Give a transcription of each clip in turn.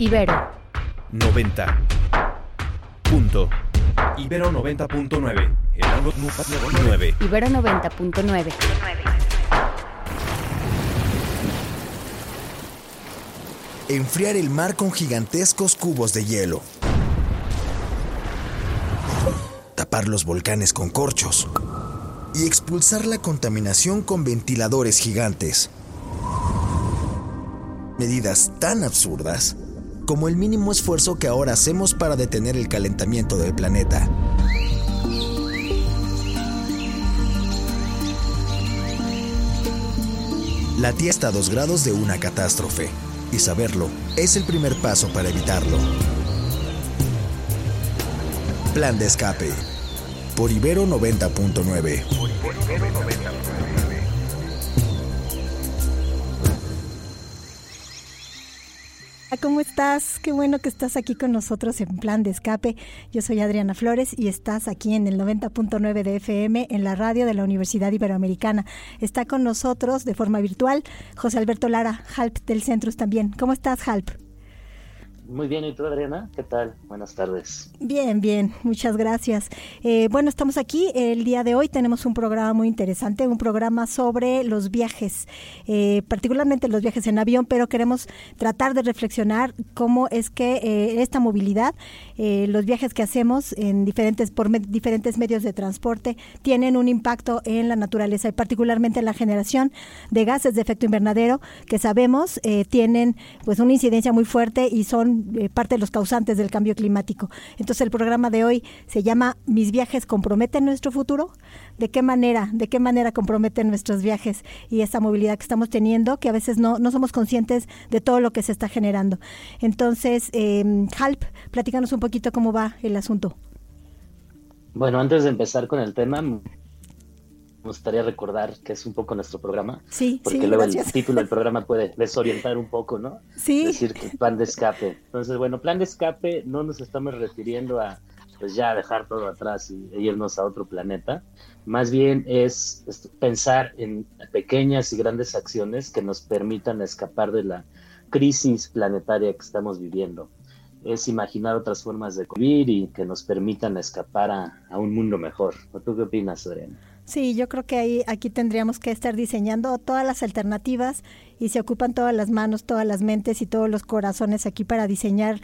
Ibero 90. Punto. Ibero 90.9. El ángulo 9. Ibero 90.9 Enfriar el mar con gigantescos cubos de hielo. Tapar los volcanes con corchos. Y expulsar la contaminación con ventiladores gigantes. Medidas tan absurdas como el mínimo esfuerzo que ahora hacemos para detener el calentamiento del planeta. La Tierra está a dos grados de una catástrofe, y saberlo es el primer paso para evitarlo. Plan de escape. Por Ibero 90.9. ¿Cómo estás? Qué bueno que estás aquí con nosotros en Plan de Escape. Yo soy Adriana Flores y estás aquí en el 90.9 de FM en la radio de la Universidad Iberoamericana. Está con nosotros de forma virtual José Alberto Lara, HALP del Centrus también. ¿Cómo estás, HALP? Muy bien, ¿y tú, Adriana? ¿Qué tal? Buenas tardes. Bien, bien, muchas gracias. Eh, bueno, estamos aquí. El día de hoy tenemos un programa muy interesante, un programa sobre los viajes, eh, particularmente los viajes en avión, pero queremos tratar de reflexionar cómo es que eh, esta movilidad, los viajes que hacemos en diferentes, por diferentes medios de transporte, tienen un impacto en la naturaleza y particularmente en la generación de gases de efecto invernadero que sabemos tienen pues una incidencia muy fuerte y son eh, parte de los causantes del cambio climático. Entonces el programa de hoy se llama Mis viajes comprometen nuestro futuro. ¿De qué manera? ¿De qué manera comprometen nuestros viajes y esta movilidad que estamos teniendo, que a veces no, no somos conscientes de todo lo que se está generando? Entonces, eh, Halp, platícanos un poquito cómo va el asunto. Bueno, antes de empezar con el tema, me gustaría recordar que es un poco nuestro programa. Sí, porque luego el título del programa puede desorientar un poco, ¿no? Sí. Decir que plan de escape. Entonces, bueno, plan de escape no nos estamos refiriendo a pues ya dejar todo atrás y irnos a otro planeta. Más bien es, es pensar en pequeñas y grandes acciones que nos permitan escapar de la crisis planetaria que estamos viviendo. Es imaginar otras formas de vivir y que nos permitan escapar a, a un mundo mejor. ¿Tú qué opinas, Adriana? Sí, yo creo que ahí aquí tendríamos que estar diseñando todas las alternativas y se ocupan todas las manos, todas las mentes y todos los corazones aquí para diseñar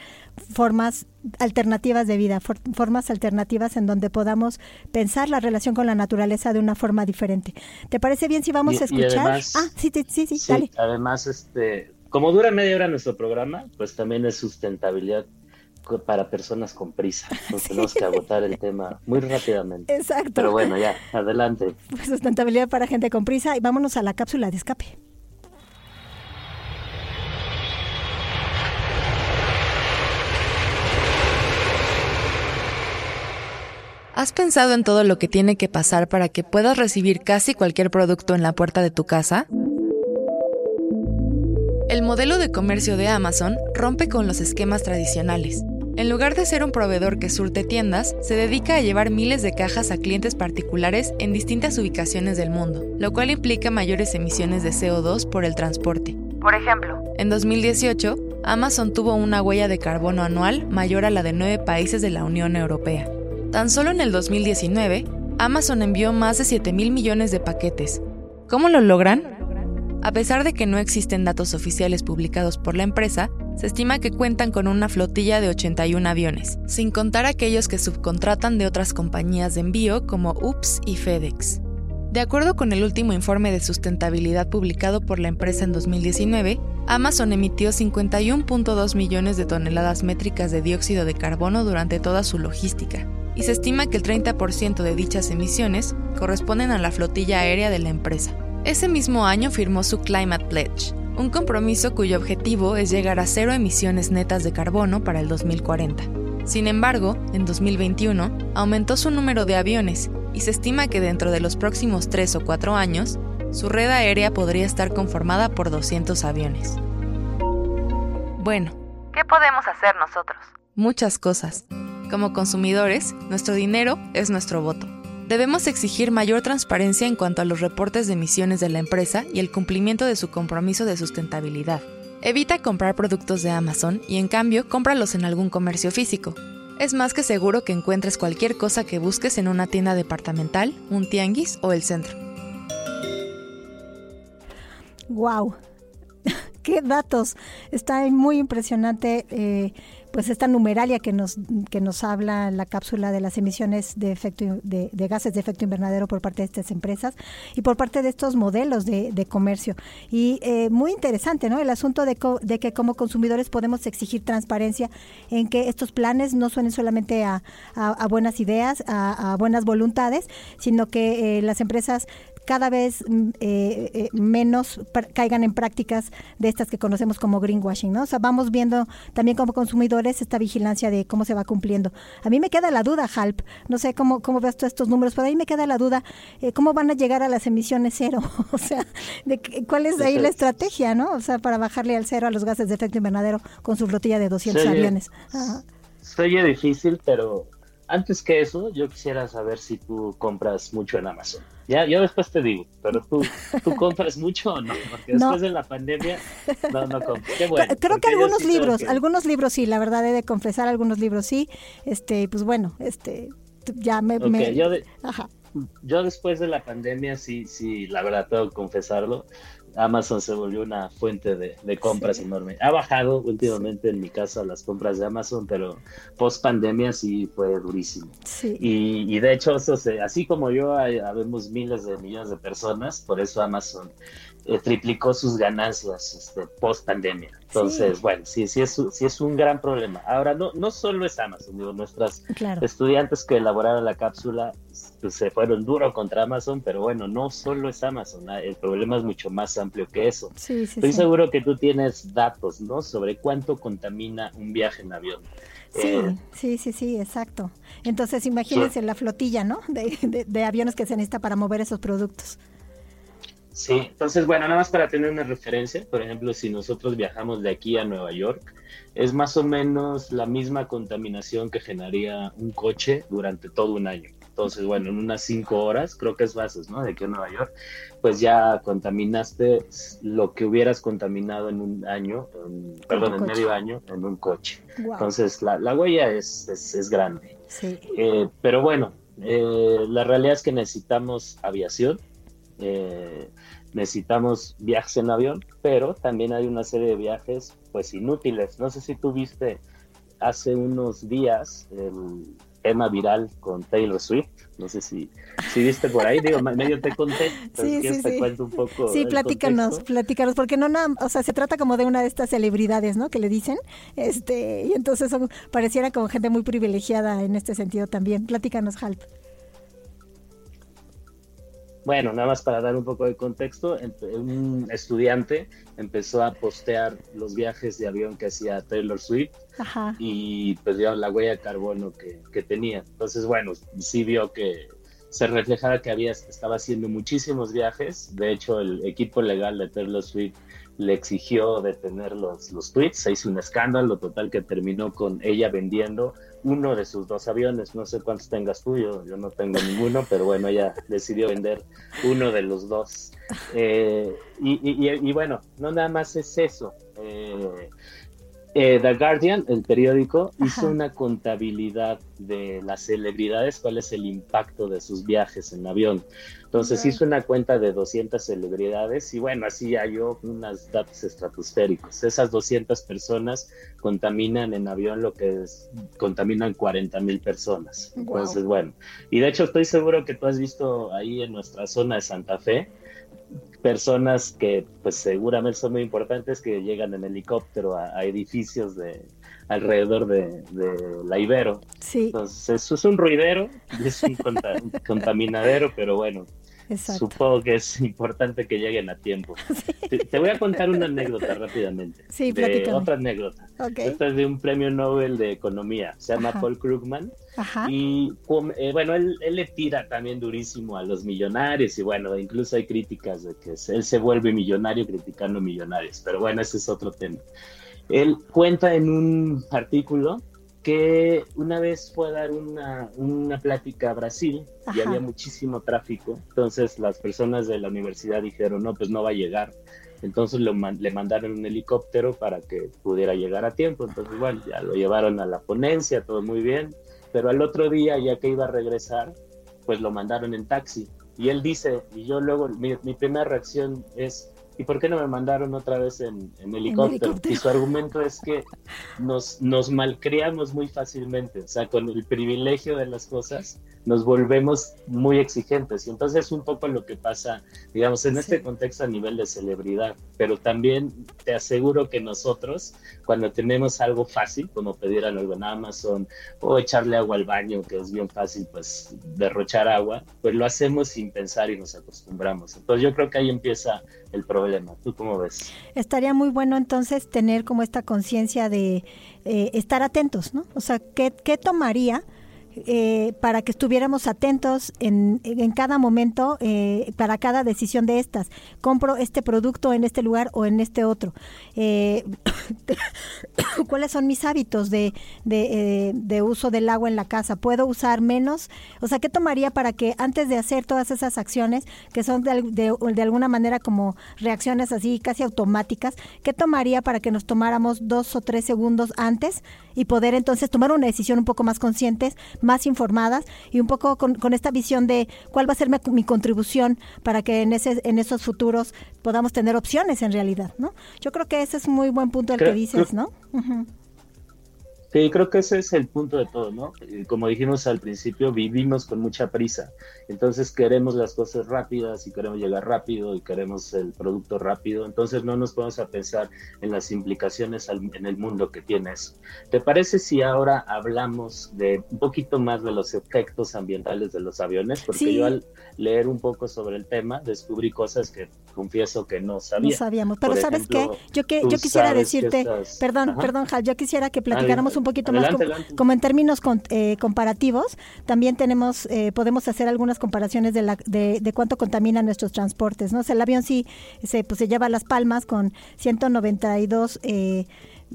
formas alternativas de vida, formas alternativas en donde podamos pensar la relación con la naturaleza de una forma diferente. ¿Te parece bien si vamos a escuchar? ah, sí, sí, sí, sí, Además, este, como dura media hora nuestro programa, pues también es sustentabilidad para personas con prisa. tenemos que agotar el tema muy rápidamente. Exacto. Pero bueno, ya, adelante. Sustentabilidad para gente con prisa y vámonos a la cápsula de escape. ¿Has pensado en todo lo que tiene que pasar para que puedas recibir casi cualquier producto en la puerta de tu casa? El modelo de comercio de Amazon rompe con los esquemas tradicionales en lugar de ser un proveedor que surte tiendas, se dedica a llevar miles de cajas a clientes particulares en distintas ubicaciones del mundo, lo cual implica mayores emisiones de CO2 por el transporte. Por ejemplo, en 2018, Amazon tuvo una huella de carbono anual mayor a la de nueve países de la Unión Europea. Tan solo en el 2019, Amazon envió más de 7 mil millones de paquetes. ¿Cómo lo logran? A pesar de que no existen datos oficiales publicados por la empresa, se estima que cuentan con una flotilla de 81 aviones, sin contar aquellos que subcontratan de otras compañías de envío como UPS y FedEx. De acuerdo con el último informe de sustentabilidad publicado por la empresa en 2019, Amazon emitió 51.2 millones de toneladas métricas de dióxido de carbono durante toda su logística, y se estima que el 30% de dichas emisiones corresponden a la flotilla aérea de la empresa. Ese mismo año firmó su Climate Pledge, un compromiso cuyo objetivo es llegar a cero emisiones netas de carbono para el 2040. Sin embargo, en 2021 aumentó su número de aviones y se estima que dentro de los próximos 3 o 4 años, su red aérea podría estar conformada por 200 aviones. Bueno, ¿qué podemos hacer nosotros? Muchas cosas. Como consumidores, nuestro dinero es nuestro voto. Debemos exigir mayor transparencia en cuanto a los reportes de emisiones de la empresa y el cumplimiento de su compromiso de sustentabilidad. Evita comprar productos de Amazon y en cambio cómpralos en algún comercio físico. Es más que seguro que encuentres cualquier cosa que busques en una tienda departamental, un tianguis o el centro. Wow, qué datos. Está muy impresionante. Eh, pues esta numeralia que nos que nos habla la cápsula de las emisiones de efecto de, gases de efecto invernadero por parte de estas empresas y por parte de estos modelos de, comercio. Y eh, muy interesante no el asunto de, de, que como consumidores podemos exigir transparencia en que estos planes no suenen solamente a, buenas ideas a, buenas voluntades sino que eh, las empresas cada vez mm, eh, eh, menos caigan en prácticas de estas que conocemos como greenwashing, ¿no? O sea, vamos viendo también como consumidores esta vigilancia de cómo se va cumpliendo. A mí me queda la duda, Halp, no sé cómo, cómo ves tú estos números, pero a mí me queda la duda, eh, ¿cómo van a llegar a las emisiones cero? o sea, de, ¿cuál es ahí la estrategia, no? O sea, para bajarle al cero a los gases de efecto invernadero con su flotilla de 200 aviones. Sería difícil, pero antes que eso, yo quisiera saber si tú compras mucho en Amazon. Ya, yo después te digo, pero tú, tú compras mucho o no, porque después de la pandemia no, no compras. Qué bueno, creo que algunos libros, algunos libros sí, la verdad he de confesar, algunos libros sí, este, pues bueno, este, ya me, Yo, yo después de la pandemia sí, sí, la verdad tengo que confesarlo, Amazon se volvió una fuente de, compras enorme. Ha bajado últimamente en mi casa las compras de Amazon, pero post pandemia sí fue durísimo. Y, de hecho, eso así como yo, hay, habemos miles de millones de personas, por eso Amazon eh, triplicó sus ganancias este, post pandemia. Entonces, bueno, sí, sí es, sí es un gran problema. Ahora, no, no solo es Amazon, digo, nuestras estudiantes que elaboraron la cápsula pues, se fueron duro contra Amazon, pero bueno, no solo es Amazon, ah, el problema es mucho más amplio que eso. Estoy seguro que tú tienes datos, ¿no? Sobre cuánto contamina un viaje en avión. Sí, eh, sí, sí, sí, exacto. Entonces, imagínense la flotilla, ¿no? De, de aviones que se necesita para mover esos productos. Sí, entonces, bueno, nada más para tener una referencia, por ejemplo, si nosotros viajamos de aquí a Nueva York, es más o menos la misma contaminación que generaría un coche durante todo un año. Entonces, bueno, en unas cinco horas, creo que es bases, ¿no? De aquí a Nueva York, pues ya contaminaste lo que hubieras contaminado en un año, perdón, en medio año, en un coche. Entonces, la, la huella es, es, grande. Sí. Eh, pero bueno, eh, la realidad es que necesitamos aviación eh, necesitamos viajes en avión, pero también hay una serie de viajes pues inútiles. No sé si tú viste hace unos días el tema viral con Taylor Swift. No sé si, si viste por ahí, digo, medio te conté, sí, sí, te cuento un poco. Sí, platícanos, platícanos, porque no nada, o sea, se trata como de una de estas celebridades, ¿no? Que le dicen, este, y entonces son, pareciera como gente muy privilegiada en este sentido también. Platícanos, Halp. Bueno, nada más para dar un poco de contexto, un estudiante empezó a postear los viajes de avión que hacía Taylor Swift y pues dio la huella de carbono que, tenía. Entonces, bueno, sí vio que se reflejaba que había, estaba haciendo muchísimos viajes. De hecho, el equipo legal de Taylor Swift le exigió detener los, los tweets, se hizo un escándalo total que terminó con ella vendiendo uno de sus dos aviones, no sé cuántos tengas tú, yo, no tengo ninguno, pero bueno, ella decidió vender uno de los dos. Eh, y, bueno, no nada más es eso. Eh, eh, The Guardian, el periódico, hizo una contabilidad de las celebridades, cuál es el impacto de sus viajes en avión. Entonces hizo una cuenta de 200 celebridades y bueno, así halló unos datos estratosféricos. Esas 200 personas contaminan en avión lo que es, contaminan 40 mil personas. Entonces, bueno, y de hecho estoy seguro que tú has visto ahí en nuestra zona de Santa Fe, personas que pues seguramente son muy importantes que llegan en helicóptero a, edificios de alrededor de, la Ibero. Sí. Entonces eso es un ruidero, es un contaminadero, pero bueno, Supongo que es importante que lleguen a tiempo. Te, voy a contar una anécdota rápidamente. Sí, de Otra anécdota. Esta es de un premio Nobel de Economía. Se llama Paul Krugman. Y eh, bueno, él, le tira también durísimo a los millonarios. Y bueno, incluso hay críticas de que él se vuelve millonario criticando millonarios. Pero bueno, ese es otro tema. Él cuenta en un artículo que una vez fue a dar una, una plática a Brasil y había muchísimo tráfico, entonces las personas de la universidad dijeron, no, pues no va a llegar, entonces le mandaron un helicóptero para que pudiera llegar a tiempo, entonces bueno, ya lo llevaron a la ponencia, todo muy bien, pero al otro día, ya que iba a regresar, pues lo mandaron en taxi. Y él dice, y yo luego, mi, mi primera reacción es, ¿y por qué no me mandaron otra vez en, helicóptero? Y su argumento es que nos, nos malcriamos muy fácilmente, o sea, con el privilegio de las cosas nos volvemos muy exigentes. Y entonces es un poco lo que pasa, digamos, en este contexto a nivel de celebridad. Pero también te aseguro que nosotros, cuando tenemos algo fácil, como pedir algo en Amazon o echarle agua al baño, que es bien fácil, pues derrochar agua, pues lo hacemos sin pensar y nos acostumbramos. Entonces yo creo que ahí empieza el problema. ¿Tú cómo ves? Estaría muy bueno entonces tener como esta conciencia de eh, estar atentos, ¿no? O sea, ¿qué, qué tomaría? Eh, para que estuviéramos atentos en, en cada momento, eh, para cada decisión de estas. Compro este producto en este lugar o en este otro. Eh, ¿Cuáles son mis hábitos de, de, uso del agua en la casa? ¿Puedo usar menos? O sea, ¿qué tomaría para que antes de hacer todas esas acciones, que son de, de alguna manera como reacciones así casi automáticas, ¿qué tomaría para que nos tomáramos dos o tres segundos antes y poder entonces tomar una decisión un poco más conscientes, más informadas y un poco con, esta visión de cuál va a ser mi, contribución para que en, ese, en esos futuros podamos tener opciones en realidad, ¿no? Yo creo que ese es muy buen punto el que dices, ¿no? Sí, creo que ese es el punto de todo, ¿no? Eh, como dijimos al principio, vivimos con mucha prisa. Entonces queremos las cosas rápidas y queremos llegar rápido y queremos el producto rápido. Entonces no nos podemos a pensar en las implicaciones en el mundo que tiene eso. ¿Te parece si ahora hablamos de un poquito más de los efectos ambientales de los aviones? Porque yo al leer un poco sobre el tema descubrí cosas que confieso que no sabía. No sabíamos, pero ¿sabes qué? Yo, que, yo quisiera decirte, perdón, perdón, Hal, yo quisiera que platicáramos un un poquito más como, en términos eh, comparativos. También tenemos, eh, podemos hacer algunas comparaciones de, la, de, de, cuánto contamina nuestros transportes. ¿no? el avión sí se, pues, se lleva las palmas con 192 eh,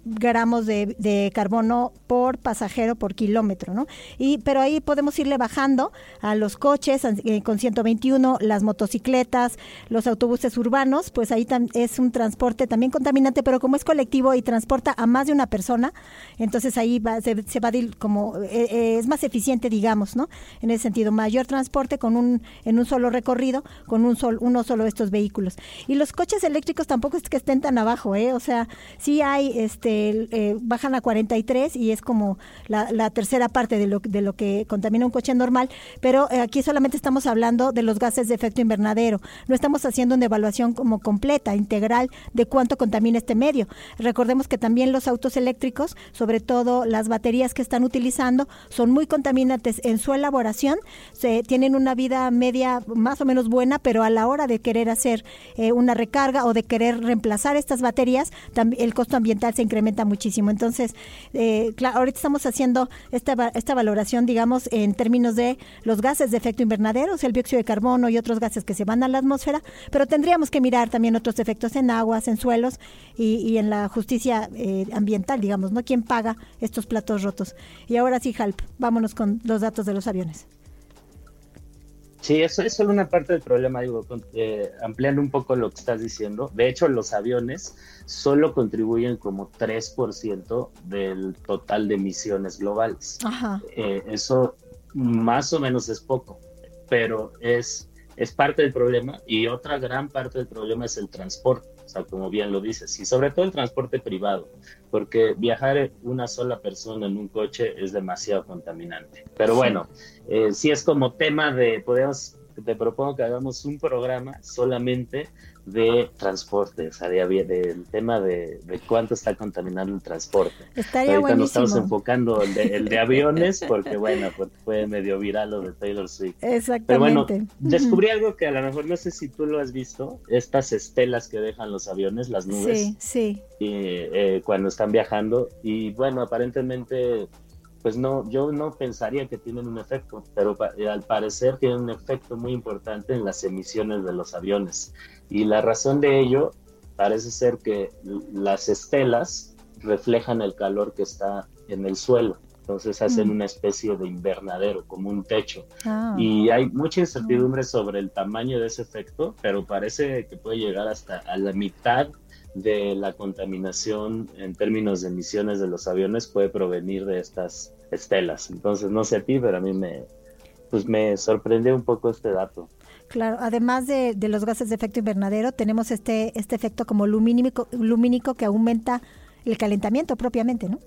gramos de, de, carbono por pasajero por kilómetro, ¿no? Y, pero ahí podemos irle bajando a los coches eh, con 121, las motocicletas, los autobuses urbanos, pues ahí es un transporte también contaminante, pero como es colectivo y transporta a más de una persona, entonces ahí va, se, va a ir como, eh, eh, es más eficiente, digamos, ¿no? En ese sentido, mayor transporte con un, en un solo recorrido, con un sol, uno solo de estos vehículos. Y los coches eléctricos tampoco es que estén tan abajo, ¿eh? O sea, sí hay, este, este, eh, bajan a 43 y es como la, tercera parte de lo, de lo que contamina un coche normal, pero eh, aquí solamente estamos hablando de los gases de efecto invernadero, no estamos haciendo una evaluación como completa, integral de cuánto contamina este medio. Recordemos que también los autos eléctricos, sobre todo las baterías que están utilizando, son muy contaminantes en su elaboración, se, tienen una vida media más o menos buena, pero a la hora de querer hacer eh, una recarga o de querer reemplazar estas baterías, el costo ambiental se incrementa muchísimo. Entonces, eh, ahorita estamos haciendo esta, esta valoración, digamos, en términos de los gases de efecto invernadero, el dióxido de carbono y otros gases que se van a la atmósfera, pero tendríamos que mirar también otros efectos en aguas, en suelos y, en la justicia eh, ambiental, digamos, ¿no? ¿Quién paga estos platos rotos? Y ahora sí, Halp, vámonos con los datos de los aviones. Sí, eso es solo una parte del problema, digo, eh, ampliando un poco lo que estás diciendo. De hecho, los aviones solo contribuyen como 3% del total de emisiones globales. Eh, eso más o menos es poco, pero es, es parte del problema y otra gran parte del problema es el transporte o sea, como bien lo dices, y sobre todo el transporte privado, porque viajar una sola persona en un coche es demasiado contaminante. Pero bueno, eh, si es como tema de, podemos, te propongo que hagamos un programa solamente de transporte, o sea, del tema de, cuánto está contaminando el transporte. Estaría Ahorita nos estamos enfocando el de, el de aviones, porque bueno, pues fue medio viral lo de Taylor Swift. Exactamente. Pero bueno, descubrí algo que a lo mejor no sé si tú lo has visto, estas estelas que dejan los aviones, las nubes. Sí, sí. Y, eh, cuando están viajando, y bueno, aparentemente pues no, yo no pensaría que tienen un efecto, pero al parecer tienen un efecto muy importante en las emisiones de los aviones. Y la razón de ello parece ser que las estelas reflejan el calor que está en el suelo. entonces hacen una especie de invernadero, como un techo. Ah. Y hay mucha incertidumbre sobre el tamaño de ese efecto, pero parece que puede llegar hasta a la mitad de la contaminación en términos de emisiones de los aviones puede provenir de estas estelas. Entonces, no sé a ti, pero a mí me, pues me sorprendió un poco este dato. Claro, además de, de, los gases de efecto invernadero, tenemos este, este efecto como lumínico, lumínico que aumenta el calentamiento propiamente, ¿no?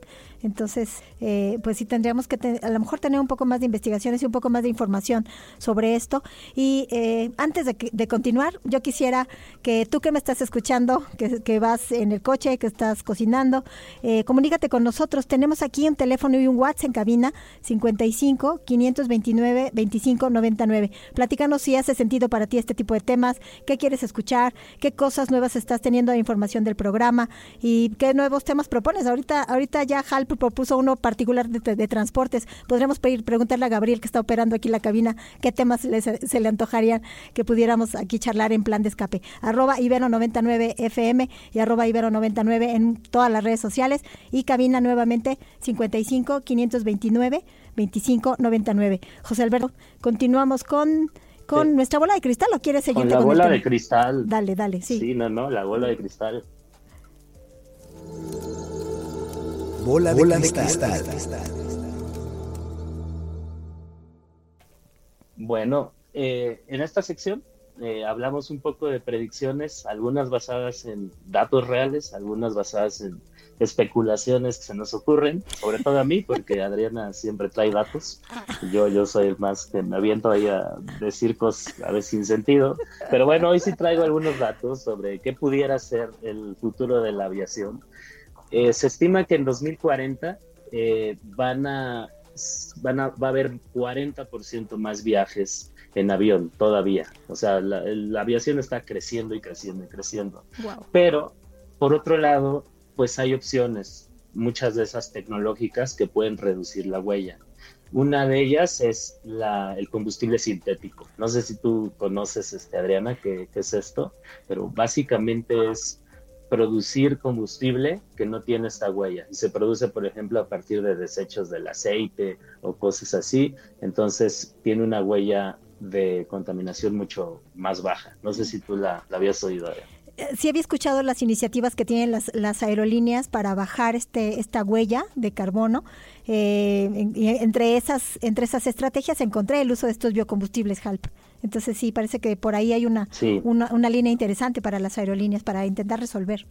Entonces, eh, pues sí tendríamos que a lo mejor tener un poco más de investigaciones y un poco más de información sobre esto. Y eh, antes de, continuar, yo quisiera que tú que me estás escuchando, que, vas en el coche, que estás cocinando, eh, comunícate con nosotros. Tenemos aquí un teléfono y un WhatsApp en cabina 55 529 25 99. Platícanos si hace sentido para ti este tipo de temas, qué quieres escuchar, qué cosas nuevas estás teniendo de información del programa y qué nuevos temas propones. Ahorita, ahorita ya Halp propuso uno particular de, transportes. Podríamos pedir, preguntarle a Gabriel, que está operando aquí la cabina, qué temas se le antojarían que pudiéramos aquí charlar en plan de escape. Arroba Ibero99 FM y arroba Ibero99 en todas las redes sociales y cabina nuevamente 55 529 25 99. José Alberto, continuamos con con nuestra bola de cristal o quieres seguir con la bola de cristal dale dale sí sí no no la bola de cristal Bola de, cristal. Bueno, eh, en esta sección eh, hablamos un poco de predicciones, algunas basadas en datos reales, algunas basadas en especulaciones que se nos ocurren, sobre todo a mí, porque Adriana siempre trae datos. Yo, yo soy el más que me aviento ahí a decir cosas a veces sin sentido. Pero bueno, hoy sí traigo algunos datos sobre qué pudiera ser el futuro de la aviación. Eh, se estima que en 2040 eh, van a, van a, va a haber 40% más viajes en avión todavía. O sea, la, aviación está creciendo y creciendo y creciendo. Pero, por otro lado, pues hay opciones, muchas de esas tecnológicas que pueden reducir la huella. Una de ellas es la, el combustible sintético. No sé si tú conoces, este, Adriana, qué, qué es esto, pero básicamente es producir combustible que no tiene esta huella y se produce, por ejemplo, a partir de desechos del aceite o cosas así, entonces tiene una huella de contaminación mucho más baja. No sé si tú la, habías oído. Eh, sí había escuchado las iniciativas que tienen las, las aerolíneas para bajar este esta huella de carbono. Eh, entre esas entre esas estrategias encontré el uso de estos biocombustibles HALP. Entonces sí, parece que por ahí hay una, una, línea interesante para las aerolíneas para intentar resolver.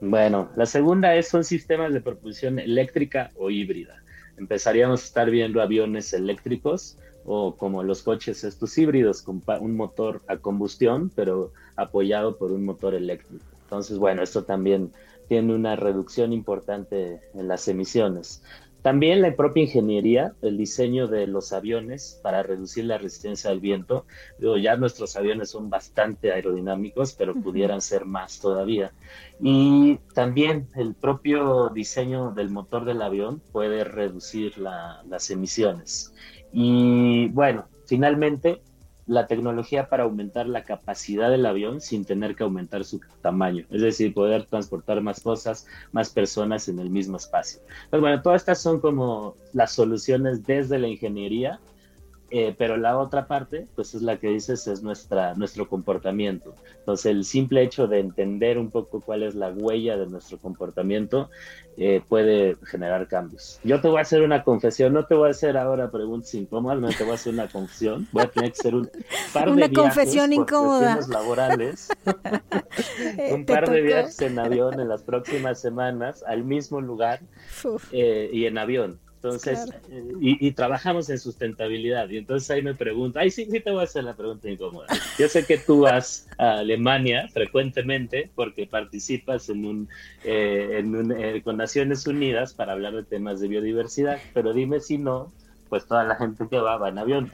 Bueno, la segunda es son sistemas de propulsión eléctrica o híbrida. Empezaríamos a estar viendo aviones eléctricos o como los coches estos híbridos con un motor a combustión, pero apoyado por un motor eléctrico. Entonces, bueno, esto también tiene una reducción importante en las emisiones. También la propia ingeniería, el diseño de los aviones para reducir la resistencia al viento. ya nuestros aviones son bastante aerodinámicos, pero pudieran ser más todavía. Y también el propio diseño del motor del avión puede reducir las emisiones. Y bueno, finalmente la tecnología para aumentar la capacidad del avión sin tener que aumentar su tamaño, es decir, poder transportar más cosas, más personas en el mismo espacio. Pues bueno, todas estas son como las soluciones desde la ingeniería eh, pero la otra parte, pues es la que dices, es nuestra, nuestro comportamiento. Entonces, el simple hecho de entender un poco cuál es la huella de nuestro comportamiento eh, puede generar cambios. Yo te voy a hacer una confesión, no te voy a hacer ahora preguntas incómodas, no te voy a hacer una confesión, voy a tener que hacer un par de viajes confesión incómoda. laborales, un par de viajes en avión en las próximas semanas al mismo lugar eh, y en avión. Entonces, eh, y, trabajamos en sustentabilidad. Y entonces ahí me pregunto, ay, sí, sí te voy a hacer la pregunta incómoda. Yo sé que tú vas a Alemania frecuentemente porque participas en un, eh, en un eh, con Naciones Unidas para hablar de temas de biodiversidad, pero dime si no, pues toda la gente que va va en avión.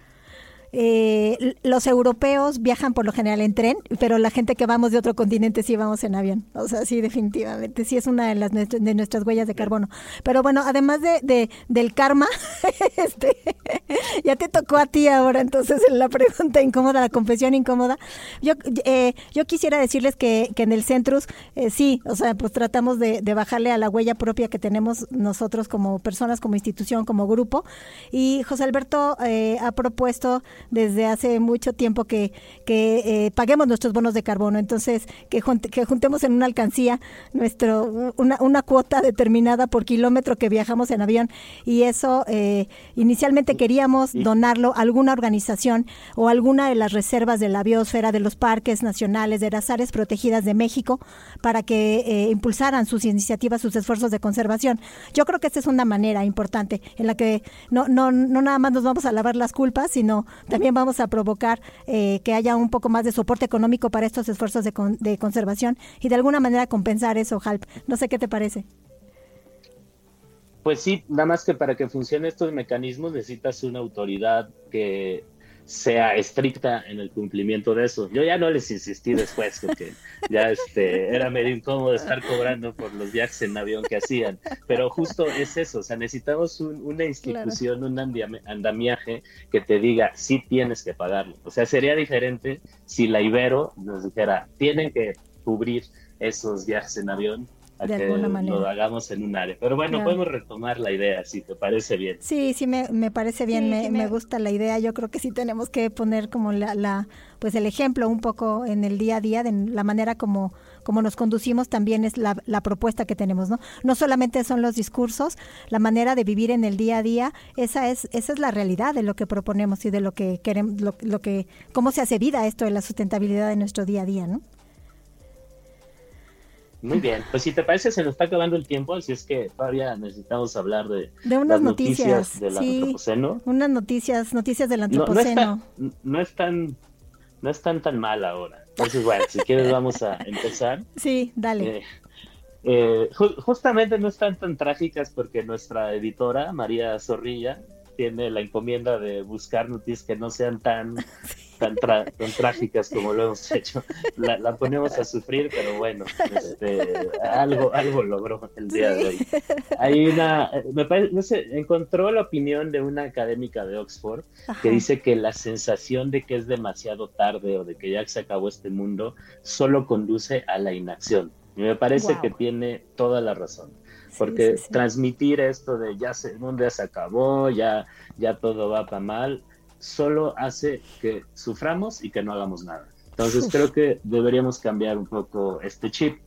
Eh, los europeos viajan por lo general en tren, pero la gente que vamos de otro continente sí vamos en avión. O sea, sí, definitivamente, sí es una de, las, de nuestras huellas de carbono. Pero bueno, además de, de del karma, este, ya te tocó a ti ahora, entonces la pregunta incómoda, la confesión incómoda. Yo, eh, yo quisiera decirles que, que en el Centrus, eh, sí, o sea, pues tratamos de, de bajarle a la huella propia que tenemos nosotros como personas, como institución, como grupo. Y José Alberto eh, ha propuesto desde hace mucho tiempo que, que eh, paguemos nuestros bonos de carbono, entonces que, que juntemos en una alcancía nuestro una, una, cuota determinada por kilómetro que viajamos en avión. Y eso eh, inicialmente queríamos donarlo a alguna organización o alguna de las reservas de la biosfera, de los parques nacionales, de las áreas protegidas de México para que eh, impulsaran sus iniciativas, sus esfuerzos de conservación. Yo creo que esta es una manera importante en la que no, no, no nada más nos vamos a lavar las culpas, sino también vamos a provocar eh, que haya un poco más de soporte económico para estos esfuerzos de, de conservación y de alguna manera compensar eso, Halp. No sé qué te parece. Pues sí, nada más que para que funcionen estos mecanismos necesitas una autoridad que sea estricta en el cumplimiento de eso. Yo ya no les insistí después porque ya este era medio incómodo estar cobrando por los viajes en avión que hacían, pero justo es eso, o sea, necesitamos una institución, un andamiaje que te diga si tienes que pagarlo. O sea, sería diferente si la Ibero nos dijera, tienen que cubrir esos viajes en avión de alguna manera. lo hagamos en un área. Pero bueno, podemos retomar la idea, si te parece bien. Sí, sí, me, me parece bien, me, me... gusta la idea. Yo creo que sí tenemos que poner como la, la, pues el ejemplo un poco en el día a día, de la manera como, como nos conducimos también es la, la propuesta que tenemos, ¿no? No solamente son los discursos, la manera de vivir en el día a día, esa es, esa es la realidad de lo que proponemos y de lo que queremos, lo, lo que, cómo se hace vida esto de la sustentabilidad de nuestro día a día, ¿no? Muy bien, pues si te parece se nos está acabando el tiempo, así es que todavía necesitamos hablar de, unas las noticias, del antropoceno. Unas noticias, noticias del antropoceno. No, es tan, no están tan mal ahora. Entonces, bueno, si quieres vamos a empezar. Sí, dale. Eh, eh, justamente no están tan trágicas porque nuestra editora, María Zorrilla, tiene la encomienda de buscar noticias que no sean tan, tan, trágicas como lo hemos hecho. La, ponemos a sufrir, pero bueno, este, algo, algo logró el día de hoy. Hay una, me parece, no sé, encontró la opinión de una académica de Oxford que dice que la sensación de que es demasiado tarde o de que ya se acabó este mundo solo conduce a la inacción. Y me parece que tiene toda la razón porque transmitir esto de ya se, el mundo ya se acabó, ya, ya todo va para mal, solo hace que suframos y que no hagamos nada. Entonces creo que deberíamos cambiar un poco este chip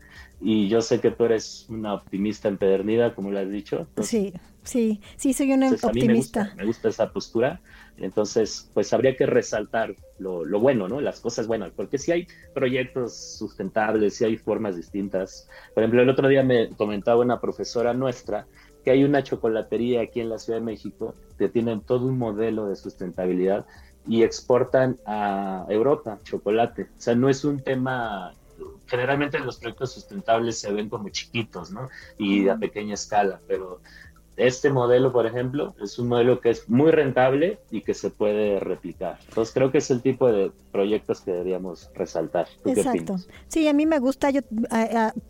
y yo sé que tú eres una optimista empedernida, como lo has dicho. sí, sí, sí, soy una optimista. me, gusta, esa postura. Entonces, pues habría que resaltar lo, lo, bueno, ¿no? Las cosas buenas, porque si hay proyectos sustentables, si hay formas distintas. Por ejemplo, el otro día me comentaba una profesora nuestra que hay una chocolatería aquí en la Ciudad de México que tienen todo un modelo de sustentabilidad y exportan a Europa chocolate. O sea, no es un tema generalmente los proyectos sustentables se ven como chiquitos, ¿no? Y a pequeña escala, pero este modelo, por ejemplo, es un modelo que es muy rentable y que se puede replicar. Entonces creo que es el tipo de proyectos que deberíamos resaltar. Exacto. Sí, a mí me gusta, yo,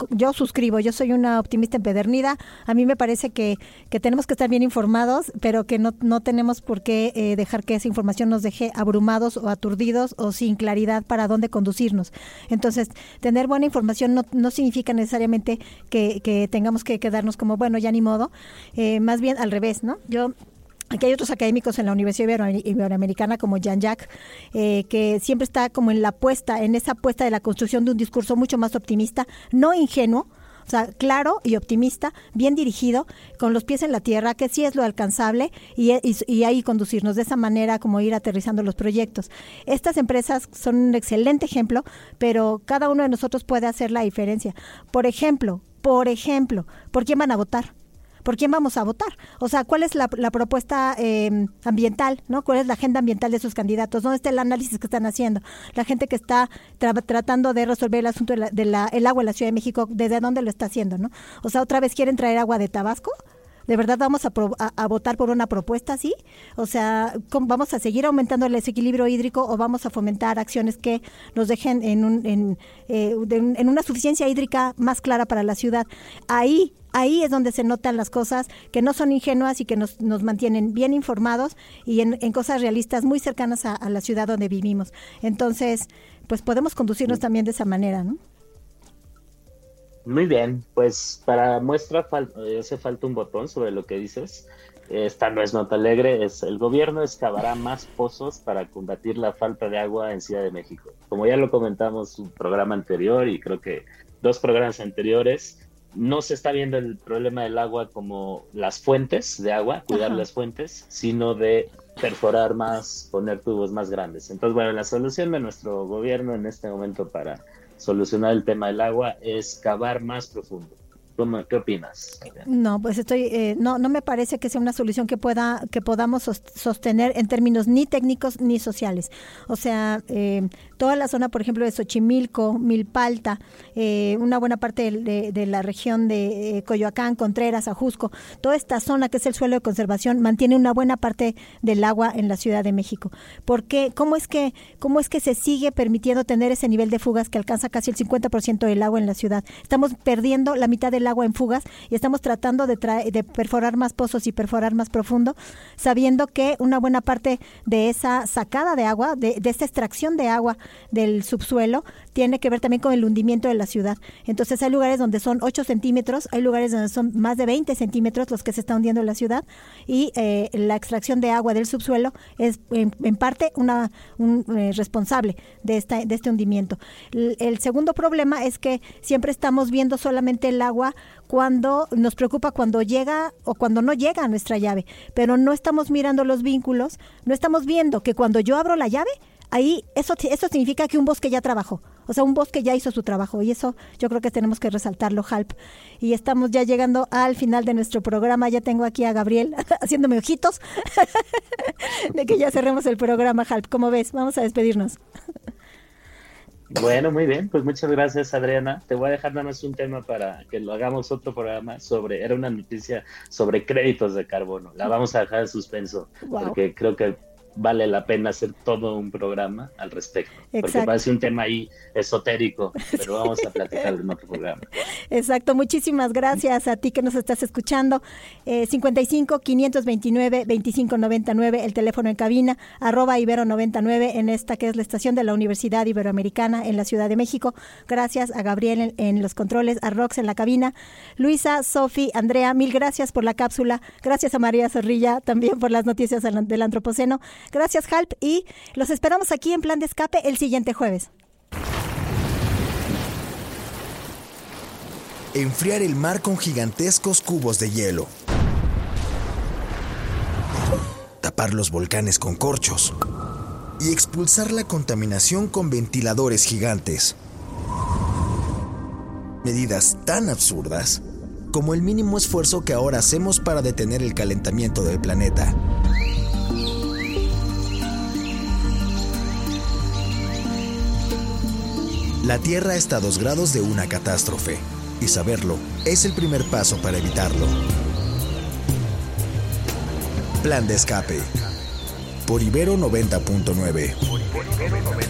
yo suscribo, yo soy una optimista empedernida. A mí me parece que, que tenemos que estar bien informados, pero que no, no tenemos por qué eh, dejar que esa información nos deje abrumados o aturdidos o sin claridad para dónde conducirnos. Entonces, tener buena información no, no significa necesariamente que, que tengamos que quedarnos como, bueno, ya ni modo. Eh, eh, más bien al revés, ¿no? Yo Aquí hay otros académicos en la Universidad Iberoamericana como Jean Jacques, eh, que siempre está como en la apuesta, en esa apuesta de la construcción de un discurso mucho más optimista, no ingenuo, o sea, claro y optimista, bien dirigido, con los pies en la tierra, que sí es lo alcanzable y, y, ahí conducirnos de esa manera como ir aterrizando los proyectos. Estas empresas son un excelente ejemplo, pero cada uno de nosotros puede hacer la diferencia. Por ejemplo, por ejemplo, ¿por quién van a votar? Por quién vamos a votar. O sea, cuál es la, propuesta eh, ambiental, ¿no? ¿Cuál es la agenda ambiental de sus candidatos? ¿Dónde está el análisis que están haciendo? La gente que está tratando de resolver el asunto del de agua en la Ciudad de México, ¿desde dónde lo está haciendo, no? O sea, otra vez quieren traer agua de Tabasco ¿De verdad vamos a, a, votar por una propuesta así? O sea, ¿vamos a seguir aumentando el desequilibrio hídrico o vamos a fomentar acciones que nos dejen en, un, en, eh, en una suficiencia hídrica más clara para la ciudad? Ahí ahí es donde se notan las cosas que no son ingenuas y que nos, nos mantienen bien informados y en, cosas realistas muy cercanas a, la ciudad donde vivimos. Entonces, pues podemos conducirnos también de esa manera, ¿no? Muy bien, pues para muestra hace falta un botón sobre lo que dices. Esta no es nota alegre, es el gobierno excavará más pozos para combatir la falta de agua en Ciudad de México. Como ya lo comentamos en un programa anterior y creo que dos programas anteriores, no se está viendo el problema del agua como las fuentes de agua, cuidar las fuentes, sino de perforar más, poner tubos más grandes. Entonces, bueno, la solución de nuestro gobierno en este momento para solucionar el tema del agua es cavar más profundo. ¿Qué opinas? No, pues estoy, eh, no, no me parece que sea una solución que pueda, que podamos sostener en términos ni técnicos ni sociales. O sea, eh, toda la zona, por ejemplo, de Xochimilco, Milpalta, eh, una buena parte de, la región de Coyoacán, Contreras, Ajusco, toda esta zona que es el suelo de conservación mantiene una buena parte del agua en la Ciudad de México. ¿Por qué? ¿Cómo es que, cómo es que se sigue permitiendo tener ese nivel de fugas que alcanza casi el 50% del agua en la ciudad? Estamos perdiendo la mitad del agua en fugas y estamos tratando de, de perforar más pozos y perforar más profundo, sabiendo que una buena parte de esa sacada de agua, de, de esta extracción de agua del subsuelo, tiene que ver también con el hundimiento de la ciudad. Entonces hay lugares donde son 8 centímetros, hay lugares donde son más de 20 centímetros los que se está hundiendo la ciudad y eh, la extracción de agua del subsuelo es en, parte una un, eh, responsable de, esta, de este hundimiento. el segundo problema es que siempre estamos viendo solamente el agua cuando nos preocupa cuando llega o cuando no llega a nuestra llave, pero no estamos mirando los vínculos, no estamos viendo que cuando yo abro la llave, ahí eso, eso significa que un bosque ya trabajó, o sea, un bosque ya hizo su trabajo y eso yo creo que tenemos que resaltarlo, Halp. Y estamos ya llegando al final de nuestro programa, ya tengo aquí a Gabriel haciéndome ojitos de que ya cerremos el programa, Halp. ¿Cómo ves? Vamos a despedirnos. Bueno, muy bien, pues muchas gracias Adriana. Te voy a dejar nada más un tema para que lo hagamos otro programa sobre, era una noticia sobre créditos de carbono. La vamos a dejar en suspenso porque creo que vale la pena hacer todo un programa al respecto. Porque parece un tema ahí esotérico, pero vamos a platicar en otro programa. Exacto, muchísimas gracias a ti que nos estás escuchando. Eh, 55 529 2599, el teléfono en cabina, arroba Ibero 99 en esta que es la estación de la Universidad Iberoamericana en la Ciudad de México. Gracias a Gabriel en, los controles, a Rox en la cabina. Luisa, Sofi, Andrea, mil gracias por la cápsula. Gracias a María Zorrilla también por las noticias del Antropoceno. Gracias, Halp, y los esperamos aquí en Plan de Escape el siguiente jueves. Enfriar el mar con gigantescos cubos de hielo. Tapar los volcanes con corchos. Y expulsar la contaminación con ventiladores gigantes. Medidas tan absurdas como el mínimo esfuerzo que ahora hacemos para detener el calentamiento del planeta. La Tierra está a dos grados de una catástrofe, y saberlo es el primer paso para evitarlo. Plan de escape. Por Ibero 90.9.